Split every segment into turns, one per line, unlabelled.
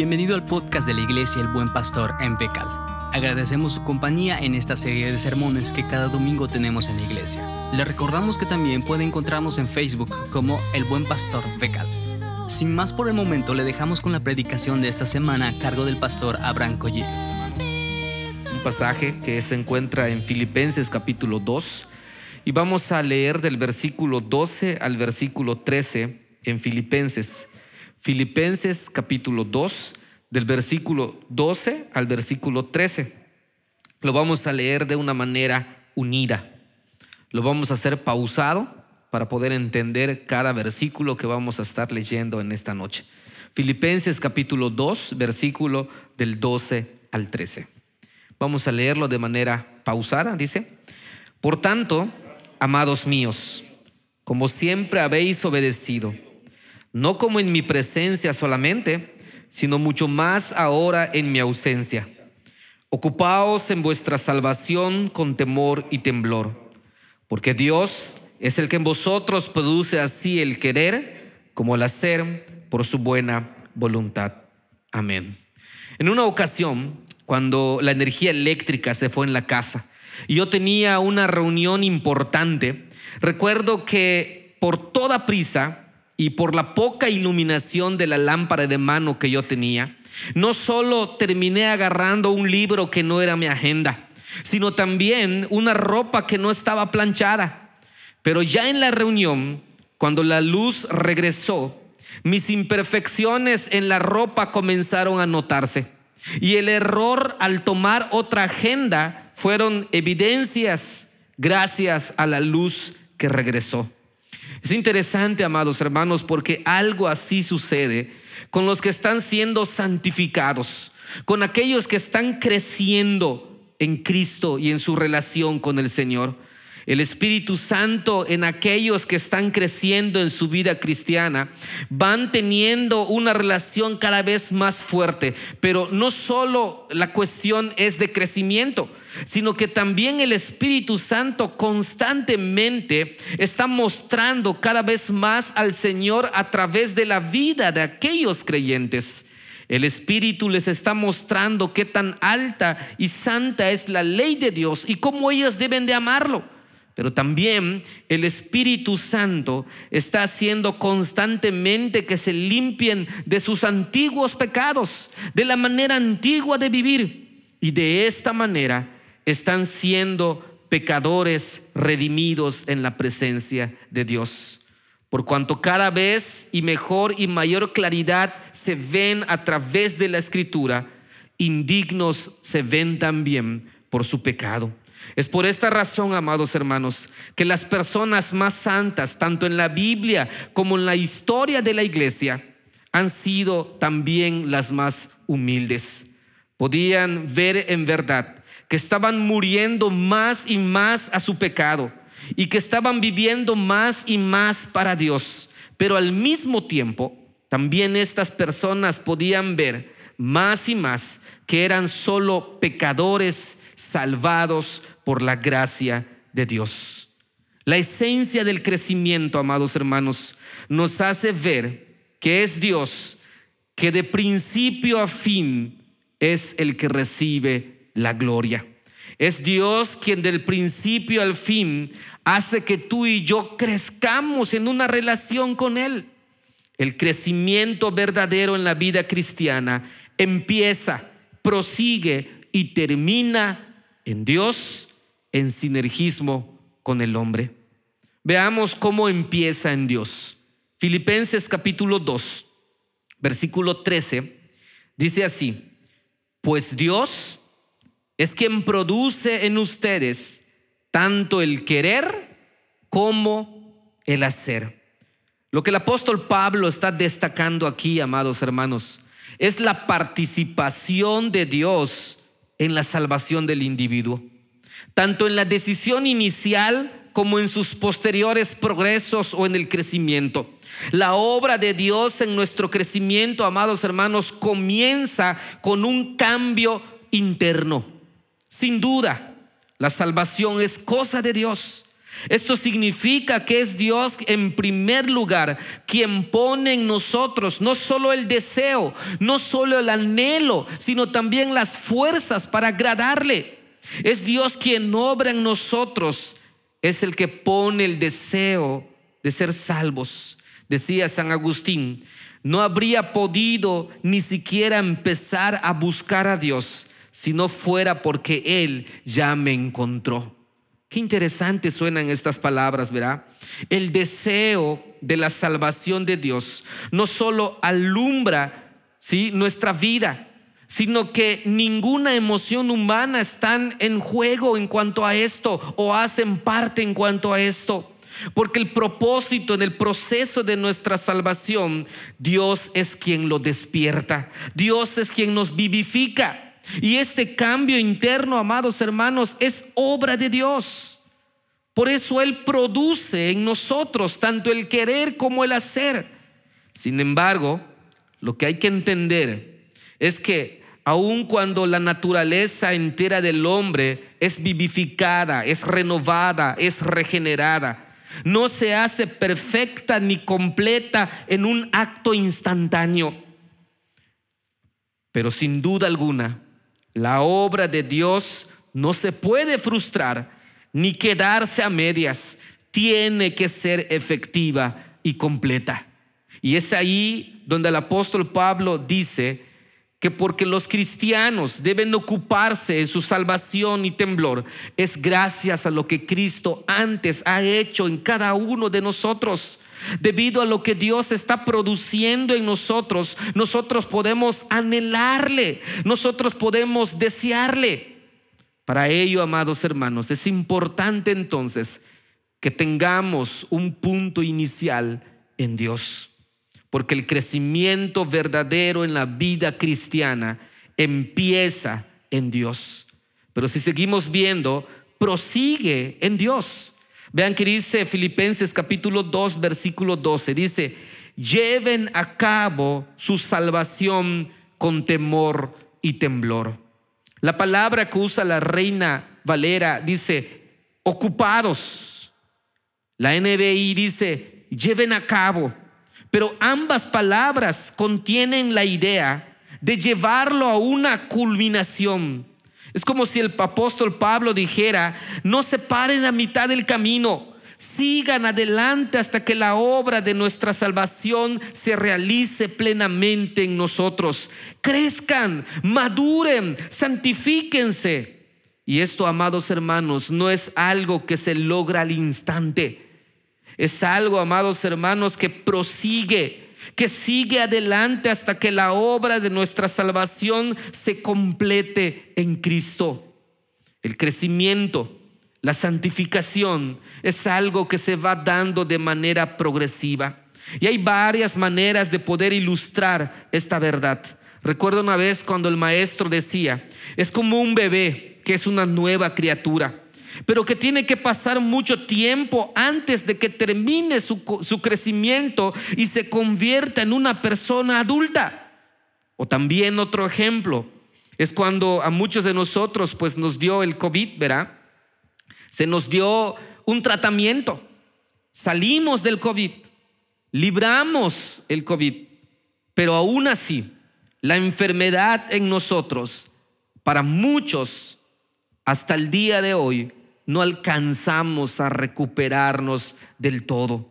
Bienvenido al podcast de la Iglesia El Buen Pastor en Becal. Agradecemos su compañía en esta serie de sermones que cada domingo tenemos en la iglesia. Le recordamos que también puede encontrarnos en Facebook como El Buen Pastor Becal. Sin más por el momento, le dejamos con la predicación de esta semana a cargo del pastor Abraham Collie.
Un pasaje que se encuentra en Filipenses capítulo 2 y vamos a leer del versículo 12 al versículo 13 en Filipenses. Filipenses capítulo 2, del versículo 12 al versículo 13. Lo vamos a leer de una manera unida. Lo vamos a hacer pausado para poder entender cada versículo que vamos a estar leyendo en esta noche. Filipenses capítulo 2, versículo del 12 al 13. Vamos a leerlo de manera pausada, dice. Por tanto, amados míos, como siempre habéis obedecido, no como en mi presencia solamente, sino mucho más ahora en mi ausencia. Ocupaos en vuestra salvación con temor y temblor, porque Dios es el que en vosotros produce así el querer como el hacer por su buena voluntad. Amén. En una ocasión, cuando la energía eléctrica se fue en la casa y yo tenía una reunión importante, recuerdo que por toda prisa y por la poca iluminación de la lámpara de mano que yo tenía, no solo terminé agarrando un libro que no era mi agenda, sino también una ropa que no estaba planchada. Pero ya en la reunión, cuando la luz regresó, mis imperfecciones en la ropa comenzaron a notarse. Y el error al tomar otra agenda fueron evidencias gracias a la luz que regresó. Es interesante, amados hermanos, porque algo así sucede con los que están siendo santificados, con aquellos que están creciendo en Cristo y en su relación con el Señor. El Espíritu Santo en aquellos que están creciendo en su vida cristiana van teniendo una relación cada vez más fuerte, pero no solo la cuestión es de crecimiento, sino que también el Espíritu Santo constantemente está mostrando cada vez más al Señor a través de la vida de aquellos creyentes. El Espíritu les está mostrando qué tan alta y santa es la ley de Dios y cómo ellos deben de amarlo. Pero también el Espíritu Santo está haciendo constantemente que se limpien de sus antiguos pecados, de la manera antigua de vivir. Y de esta manera están siendo pecadores redimidos en la presencia de Dios. Por cuanto cada vez y mejor y mayor claridad se ven a través de la escritura, indignos se ven también por su pecado. Es por esta razón, amados hermanos, que las personas más santas, tanto en la Biblia como en la historia de la iglesia, han sido también las más humildes. Podían ver en verdad que estaban muriendo más y más a su pecado y que estaban viviendo más y más para Dios. Pero al mismo tiempo, también estas personas podían ver más y más que eran solo pecadores salvados por la gracia de Dios. La esencia del crecimiento, amados hermanos, nos hace ver que es Dios que de principio a fin es el que recibe la gloria. Es Dios quien del principio al fin hace que tú y yo crezcamos en una relación con Él. El crecimiento verdadero en la vida cristiana empieza, prosigue y termina en Dios en sinergismo con el hombre. Veamos cómo empieza en Dios. Filipenses capítulo 2, versículo 13, dice así, pues Dios es quien produce en ustedes tanto el querer como el hacer. Lo que el apóstol Pablo está destacando aquí, amados hermanos, es la participación de Dios en la salvación del individuo, tanto en la decisión inicial como en sus posteriores progresos o en el crecimiento. La obra de Dios en nuestro crecimiento, amados hermanos, comienza con un cambio interno. Sin duda, la salvación es cosa de Dios. Esto significa que es Dios en primer lugar quien pone en nosotros no solo el deseo, no solo el anhelo, sino también las fuerzas para agradarle. Es Dios quien obra en nosotros, es el que pone el deseo de ser salvos. Decía San Agustín, no habría podido ni siquiera empezar a buscar a Dios si no fuera porque Él ya me encontró. Qué interesante suenan estas palabras, ¿verdad? El deseo de la salvación de Dios no solo alumbra ¿sí? nuestra vida, sino que ninguna emoción humana está en juego en cuanto a esto o hacen parte en cuanto a esto. Porque el propósito en el proceso de nuestra salvación, Dios es quien lo despierta, Dios es quien nos vivifica. Y este cambio interno, amados hermanos, es obra de Dios. Por eso Él produce en nosotros tanto el querer como el hacer. Sin embargo, lo que hay que entender es que aun cuando la naturaleza entera del hombre es vivificada, es renovada, es regenerada, no se hace perfecta ni completa en un acto instantáneo. Pero sin duda alguna, la obra de Dios no se puede frustrar ni quedarse a medias. Tiene que ser efectiva y completa. Y es ahí donde el apóstol Pablo dice que porque los cristianos deben ocuparse en su salvación y temblor, es gracias a lo que Cristo antes ha hecho en cada uno de nosotros. Debido a lo que Dios está produciendo en nosotros, nosotros podemos anhelarle, nosotros podemos desearle. Para ello, amados hermanos, es importante entonces que tengamos un punto inicial en Dios, porque el crecimiento verdadero en la vida cristiana empieza en Dios. Pero si seguimos viendo, prosigue en Dios. Vean que dice Filipenses capítulo 2, versículo 12. Dice, lleven a cabo su salvación con temor y temblor. La palabra que usa la reina Valera dice, ocupados. La NBI dice, lleven a cabo. Pero ambas palabras contienen la idea de llevarlo a una culminación. Es como si el apóstol Pablo dijera, no se paren a mitad del camino, sigan adelante hasta que la obra de nuestra salvación se realice plenamente en nosotros. Crezcan, maduren, santifíquense. Y esto, amados hermanos, no es algo que se logra al instante. Es algo, amados hermanos, que prosigue que sigue adelante hasta que la obra de nuestra salvación se complete en Cristo. El crecimiento, la santificación es algo que se va dando de manera progresiva. Y hay varias maneras de poder ilustrar esta verdad. Recuerdo una vez cuando el maestro decía, es como un bebé que es una nueva criatura pero que tiene que pasar mucho tiempo antes de que termine su, crecimiento y se convierta en una persona adulta. O también otro ejemplo es cuando a muchos de nosotros pues nos dio el COVID, ¿verdad? Se nos dio un tratamiento, salimos del COVID, libramos el COVID, pero aún así la enfermedad en nosotros, para muchos, hasta el día de hoy, no alcanzamos a recuperarnos del todo.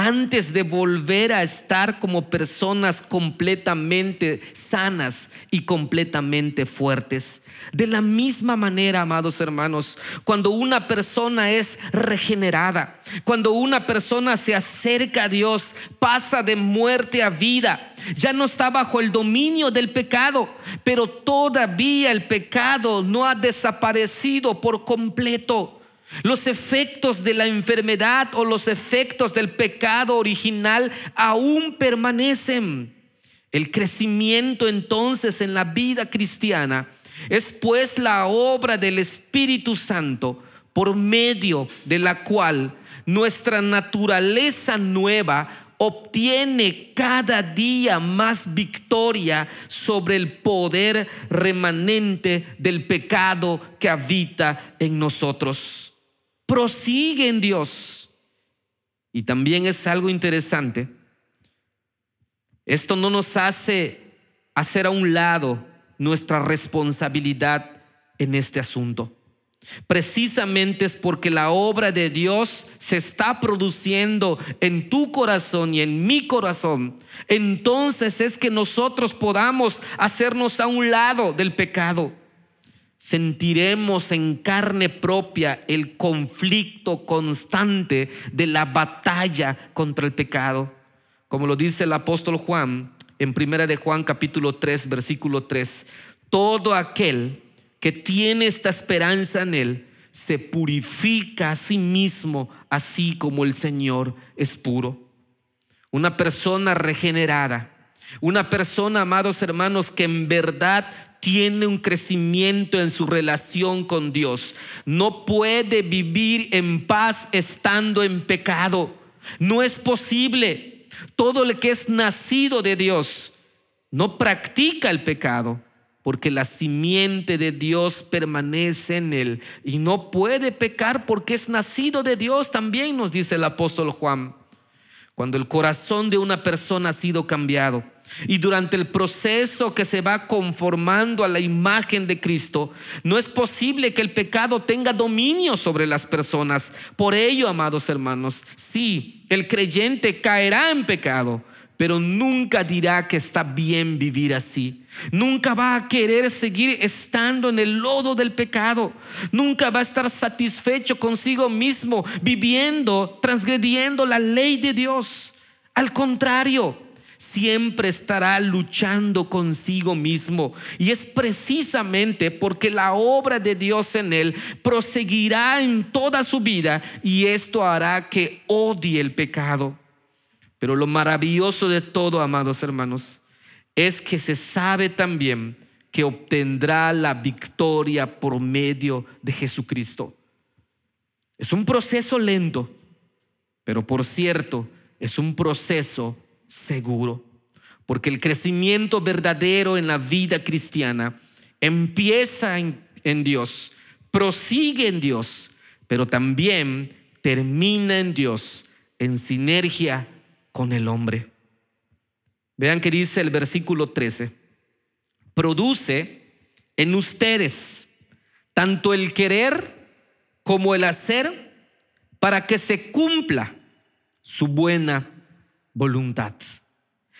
Antes de volver a estar como personas completamente sanas y completamente fuertes. De la misma manera, amados hermanos, cuando una persona es regenerada, cuando una persona se acerca a Dios, pasa de muerte a vida, ya no está bajo el dominio del pecado, pero todavía el pecado no ha desaparecido por completo. Los efectos de la enfermedad o los efectos del pecado original aún permanecen. El crecimiento entonces en la vida cristiana es pues la obra del Espíritu Santo por medio de la cual nuestra naturaleza nueva obtiene cada día más victoria sobre el poder remanente del pecado que habita en nosotros. Prosigue en Dios. Y también es algo interesante. Esto no nos hace hacer a un lado nuestra responsabilidad en este asunto. Precisamente es porque la obra de Dios se está produciendo en tu corazón y en mi corazón. Entonces es que nosotros podamos hacernos a un lado del pecado. Sentiremos en carne propia el conflicto constante de la batalla contra el pecado. Como lo dice el apóstol Juan en primera de Juan capítulo 3 versículo 3, todo aquel que tiene esta esperanza en Él, se purifica a sí mismo, así como el Señor es puro. Una persona regenerada, una persona, amados hermanos, que en verdad tiene un crecimiento en su relación con Dios, no puede vivir en paz estando en pecado. No es posible. Todo el que es nacido de Dios no practica el pecado porque la simiente de Dios permanece en él y no puede pecar porque es nacido de Dios, también nos dice el apóstol Juan. Cuando el corazón de una persona ha sido cambiado y durante el proceso que se va conformando a la imagen de Cristo, no es posible que el pecado tenga dominio sobre las personas. Por ello, amados hermanos, sí, el creyente caerá en pecado, pero nunca dirá que está bien vivir así. Nunca va a querer seguir estando en el lodo del pecado. Nunca va a estar satisfecho consigo mismo viviendo, transgrediendo la ley de Dios. Al contrario, siempre estará luchando consigo mismo. Y es precisamente porque la obra de Dios en él proseguirá en toda su vida y esto hará que odie el pecado. Pero lo maravilloso de todo, amados hermanos, es que se sabe también que obtendrá la victoria por medio de Jesucristo. Es un proceso lento, pero por cierto, es un proceso seguro, porque el crecimiento verdadero en la vida cristiana empieza en, Dios, prosigue en Dios, pero también termina en Dios, en sinergia con el hombre. Vean que dice el versículo 13, produce en ustedes tanto el querer como el hacer para que se cumpla su buena voluntad.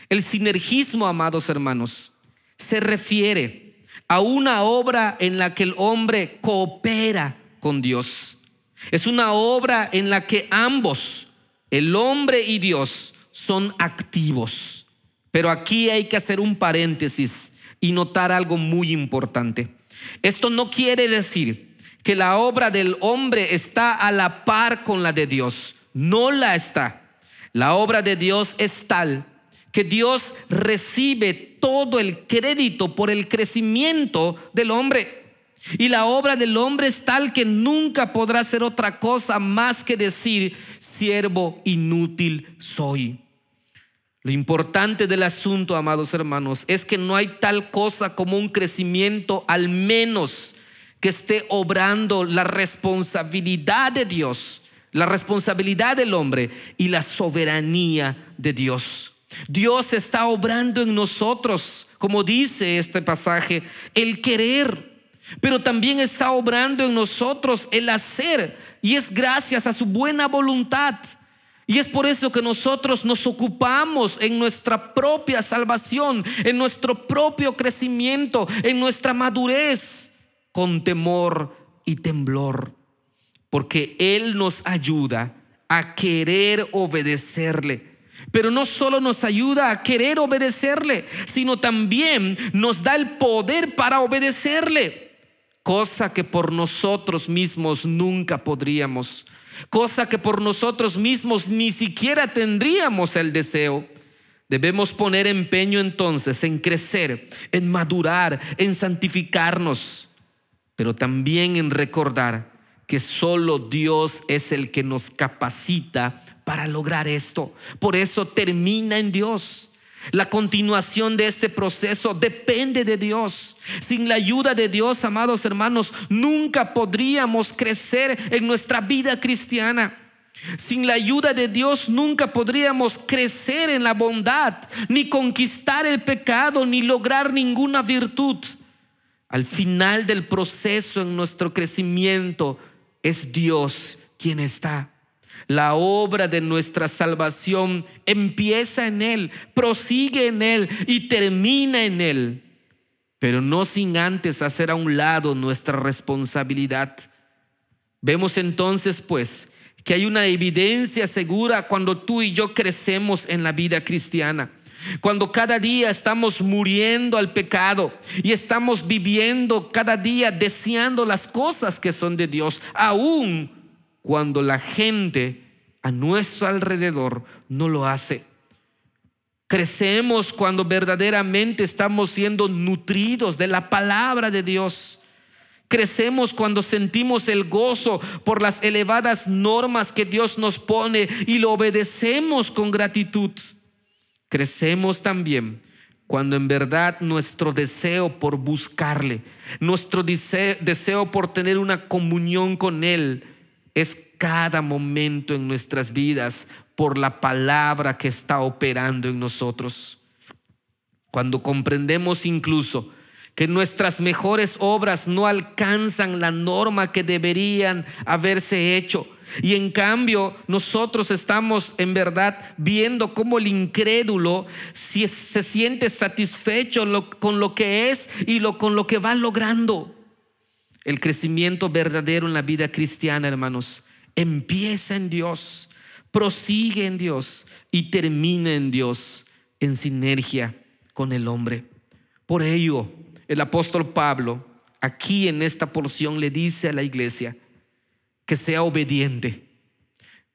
El sinergismo, amados hermanos, se refiere a una obra en la que el hombre coopera con Dios. Es una obra en la que ambos, el hombre y Dios, son activos. Pero aquí hay que hacer un paréntesis y notar algo muy importante. Esto no quiere decir que la obra del hombre está a la par con la de Dios. No la está. La obra de Dios es tal que Dios recibe todo el crédito por el crecimiento del hombre. Y la obra del hombre es tal que nunca podrá ser otra cosa más que decir, siervo inútil soy. Lo importante del asunto, amados hermanos, es que no hay tal cosa como un crecimiento, al menos que esté obrando la responsabilidad de Dios, la responsabilidad del hombre y la soberanía de Dios. Dios está obrando en nosotros, como dice este pasaje, el querer, pero también está obrando en nosotros el hacer, y es gracias a su buena voluntad. Y es por eso que nosotros nos ocupamos en nuestra propia salvación, en nuestro propio crecimiento, en nuestra madurez, con temor y temblor. Porque Él nos ayuda a querer obedecerle. Pero no solo nos ayuda a querer obedecerle, sino también nos da el poder para obedecerle. Cosa que por nosotros mismos nunca podríamos cosa que por nosotros mismos ni siquiera tendríamos el deseo. Debemos poner empeño entonces en crecer, en madurar, en santificarnos, pero también en recordar que solo Dios es el que nos capacita para lograr esto. Por eso termina en Dios. La continuación de este proceso depende de Dios. Sin la ayuda de Dios, amados hermanos, nunca podríamos crecer en nuestra vida cristiana. Sin la ayuda de Dios nunca podríamos crecer en la bondad, ni conquistar el pecado, ni lograr ninguna virtud. Al final del proceso en nuestro crecimiento es Dios quien está. La obra de nuestra salvación empieza en Él, prosigue en Él y termina en Él, pero no sin antes hacer a un lado nuestra responsabilidad. Vemos entonces, pues, que hay una evidencia segura cuando tú y yo crecemos en la vida cristiana. Cuando cada día estamos muriendo al pecado y estamos viviendo cada día deseando las cosas que son de Dios, aún cuando la gente a nuestro alrededor no lo hace. Crecemos cuando verdaderamente estamos siendo nutridos de la palabra de Dios. Crecemos cuando sentimos el gozo por las elevadas normas que Dios nos pone y lo obedecemos con gratitud. Crecemos también cuando en verdad nuestro deseo por buscarle, nuestro deseo, por tener una comunión con Él, es cada momento en nuestras vidas por la palabra que está operando en nosotros. Cuando comprendemos incluso que nuestras mejores obras no alcanzan la norma que deberían haberse hecho, y en cambio, nosotros estamos en verdad viendo cómo el incrédulo se siente satisfecho con lo que es y con lo que va logrando. El crecimiento verdadero en la vida cristiana, hermanos, empieza en Dios, prosigue en Dios y termina en Dios en sinergia con el hombre. Por ello, el apóstol Pablo aquí en esta porción le dice a la iglesia que sea obediente.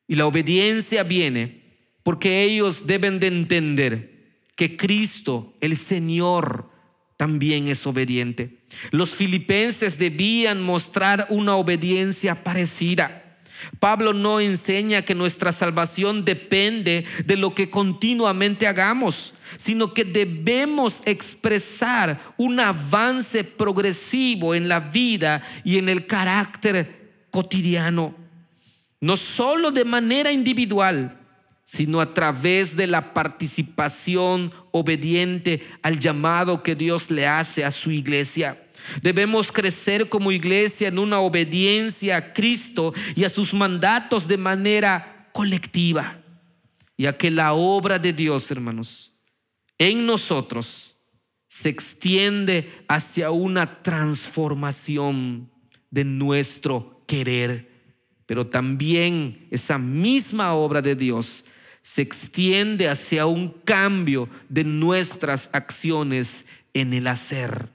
Y la obediencia viene porque ellos deben de entender que Cristo, el Señor, también es obediente. Los filipenses debían mostrar una obediencia parecida. Pablo no enseña que nuestra salvación depende de lo que continuamente hagamos, sino que debemos expresar un avance progresivo en la vida y en el carácter cotidiano, no solo de manera individual, sino a través de la participación obediente al llamado que Dios le hace a su iglesia. Debemos crecer como iglesia en una obediencia a Cristo y a sus mandatos de manera colectiva, ya que la obra de Dios, hermanos, en nosotros se extiende hacia una transformación de nuestro querer, pero también esa misma obra de Dios se extiende hacia un cambio de nuestras acciones en el hacer.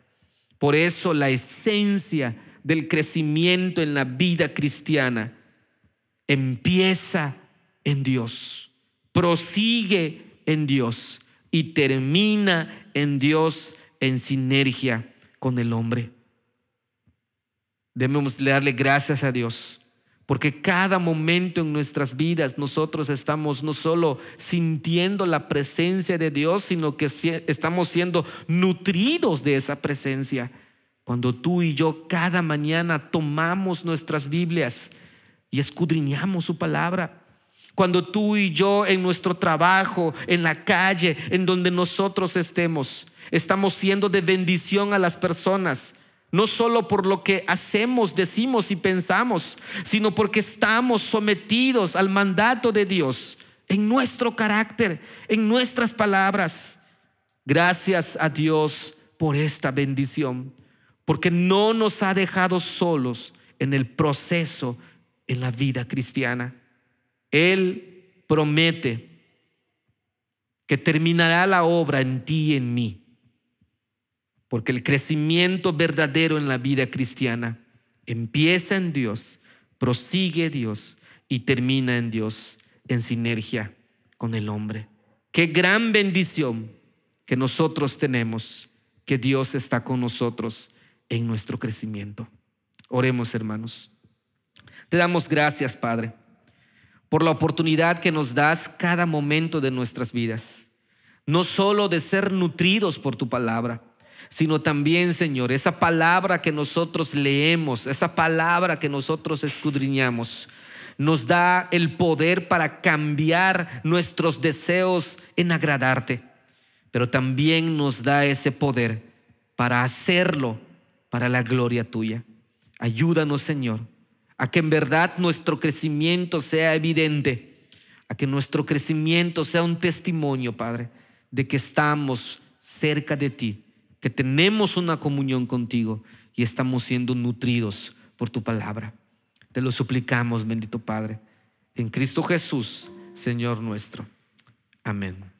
Por eso la esencia del crecimiento en la vida cristiana empieza en Dios, prosigue en Dios y termina en Dios en sinergia con el hombre. Debemos darle gracias a Dios porque cada momento en nuestras vidas nosotros estamos no solo sintiendo la presencia de Dios, sino que estamos siendo nutridos de esa presencia. Cuando tú y yo cada mañana tomamos nuestras Biblias y escudriñamos su palabra. Cuando tú y yo en nuestro trabajo, en la calle, en donde nosotros estemos, estamos siendo de bendición a las personas no solo por lo que hacemos, decimos y pensamos, sino porque estamos sometidos al mandato de Dios en nuestro carácter, en nuestras palabras. Gracias a Dios por esta bendición, porque no nos ha dejado solos en el proceso en la vida cristiana. Él promete que terminará la obra en ti y en mí porque el crecimiento verdadero en la vida cristiana empieza en Dios, prosigue Dios y termina en Dios en sinergia con el hombre. Qué gran bendición que nosotros tenemos, que Dios está con nosotros en nuestro crecimiento. Oremos, hermanos. Te damos gracias, Padre, por la oportunidad que nos das cada momento de nuestras vidas no solo de ser nutridos por tu palabra, sino también, Señor, esa palabra que nosotros leemos, esa palabra que nosotros escudriñamos, nos da el poder para cambiar nuestros deseos en agradarte, pero también nos da ese poder para hacerlo para la gloria tuya. Ayúdanos, Señor, a que en verdad nuestro crecimiento sea evidente, a que nuestro crecimiento sea un testimonio, Padre, de que estamos cerca de ti, que tenemos una comunión contigo y estamos siendo nutridos por tu palabra. Te lo suplicamos, bendito Padre, en Cristo Jesús, Señor nuestro. Amén.